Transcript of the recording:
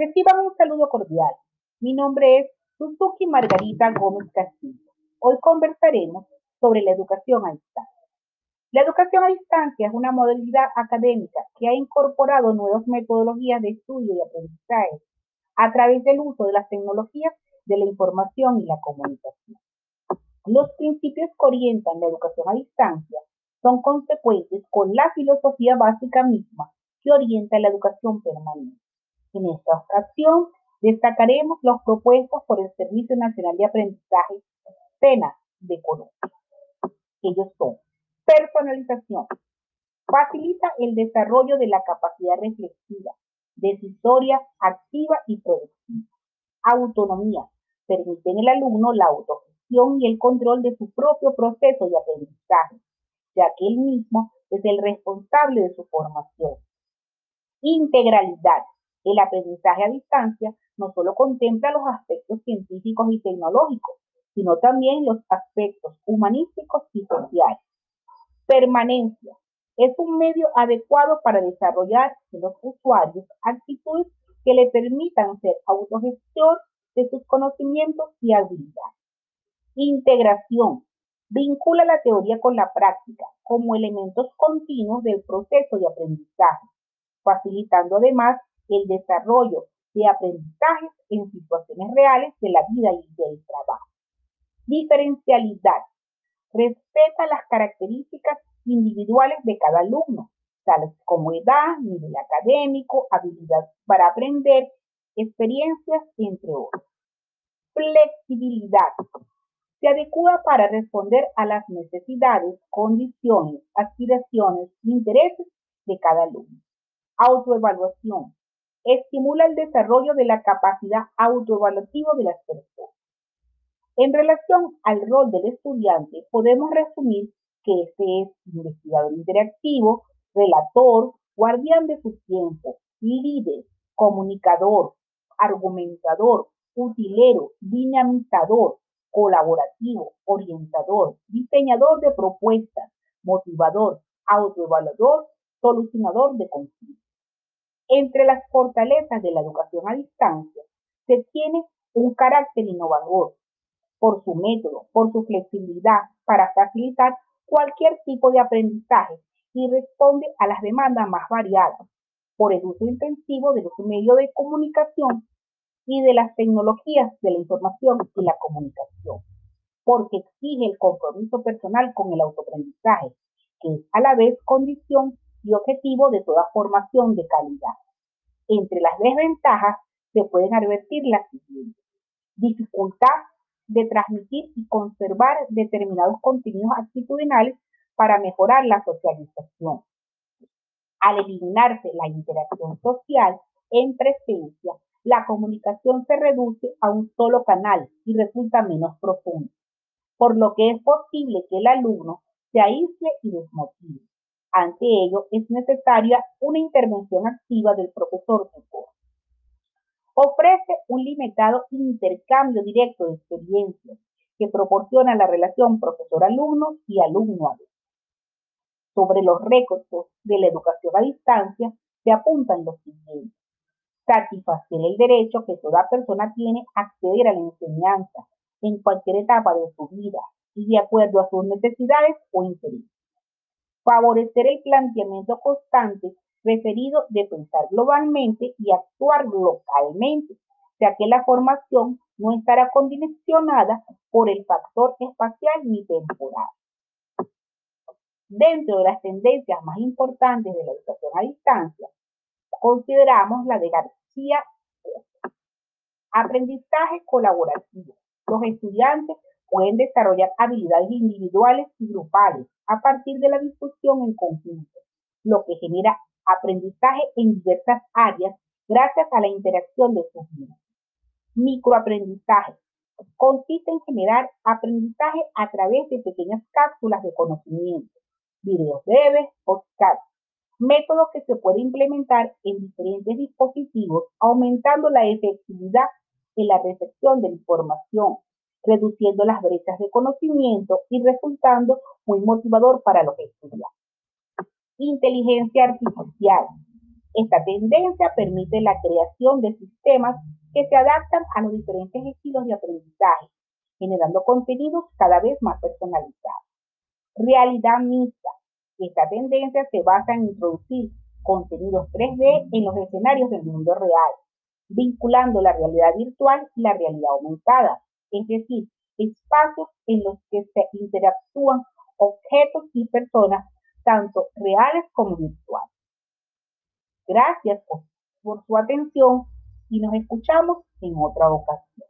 Reciban un saludo cordial. Mi nombre es Suzuki Margarita Gómez Castillo. Hoy conversaremos sobre la educación a distancia. La educación a distancia es una modalidad académica que ha incorporado nuevas metodologías de estudio y aprendizaje a través del uso de las tecnologías de la información y la comunicación. Los principios que orientan la educación a distancia son consecuentes con la filosofía básica misma que orienta la educación permanente. En esta ocasión, destacaremos los propuestos por el Servicio Nacional de Aprendizaje, SENA, de Colombia. Ellos son personalización, facilita el desarrollo de la capacidad reflexiva, decisoria, activa y productiva. Autonomía, permite en el alumno la autogestión y el control de su propio proceso de aprendizaje, ya que él mismo es el responsable de su formación. Integralidad, el aprendizaje a distancia no solo contempla los aspectos científicos y tecnológicos, sino también los aspectos humanísticos y sociales. Permanencia. Es un medio adecuado para desarrollar en los usuarios actitudes que le permitan ser autogestor de sus conocimientos y habilidades. Integración. Vincula la teoría con la práctica como elementos continuos del proceso de aprendizaje, facilitando además el desarrollo de aprendizajes en situaciones reales de la vida y del trabajo. Diferencialidad. Respeta las características individuales de cada alumno, tales como edad, nivel académico, habilidad para aprender, experiencias, entre otros. Flexibilidad. Se adecua para responder a las necesidades, condiciones, aspiraciones, intereses de cada alumno. Autoevaluación estimula el desarrollo de la capacidad autoevaluativa de las personas. En relación al rol del estudiante, podemos resumir que este es investigador interactivo, relator, guardián de su tiempo, líder, comunicador, argumentador, utilero, dinamizador, colaborativo, orientador, diseñador de propuestas, motivador, autoevaluador, solucionador de conflictos. Entre las fortalezas de la educación a distancia se tiene un carácter innovador por su método, por su flexibilidad para facilitar cualquier tipo de aprendizaje y responde a las demandas más variadas por el uso intensivo de los medios de comunicación y de las tecnologías de la información y la comunicación, porque exige el compromiso personal con el autoaprendizaje, que es a la vez condición y objetivo de toda formación de calidad. Entre las desventajas se pueden advertir las siguientes. Dificultad de transmitir y conservar determinados contenidos actitudinales para mejorar la socialización. Al eliminarse la interacción social en presencia, la comunicación se reduce a un solo canal y resulta menos profunda, por lo que es posible que el alumno se aísle y desmotive. Ante ello, es necesaria una intervención activa del profesor tutor. Ofrece un limitado intercambio directo de experiencias que proporciona la relación profesor-alumno y alumno-alumno. Sobre los recursos de la educación a distancia se apuntan los siguientes. Satisfacer el derecho que toda persona tiene a acceder a la enseñanza en cualquier etapa de su vida y de acuerdo a sus necesidades o intereses favorecer el planteamiento constante referido de pensar globalmente y actuar localmente, ya que la formación no estará condicionada por el factor espacial ni temporal. Dentro de las tendencias más importantes de la educación a distancia, consideramos la de García. Aprendizaje colaborativo. Los estudiantes pueden desarrollar habilidades individuales y grupales a partir de la discusión en conjunto, lo que genera aprendizaje en diversas áreas gracias a la interacción de sus vidas. Microaprendizaje consiste en generar aprendizaje a través de pequeñas cápsulas de conocimiento, videos breves, podcasts, método que se puede implementar en diferentes dispositivos, aumentando la efectividad en la recepción de información, reduciendo las brechas de conocimiento y resultando muy motivador para los estudiantes. Inteligencia artificial. Esta tendencia permite la creación de sistemas que se adaptan a los diferentes estilos de aprendizaje, generando contenidos cada vez más personalizados. Realidad mixta. Esta tendencia se basa en introducir contenidos 3D en los escenarios del mundo real, vinculando la realidad virtual y la realidad aumentada, es decir, espacios en los que se interactúan objetos y personas, tanto reales como virtuales. Gracias por, su atención y nos escuchamos en otra ocasión.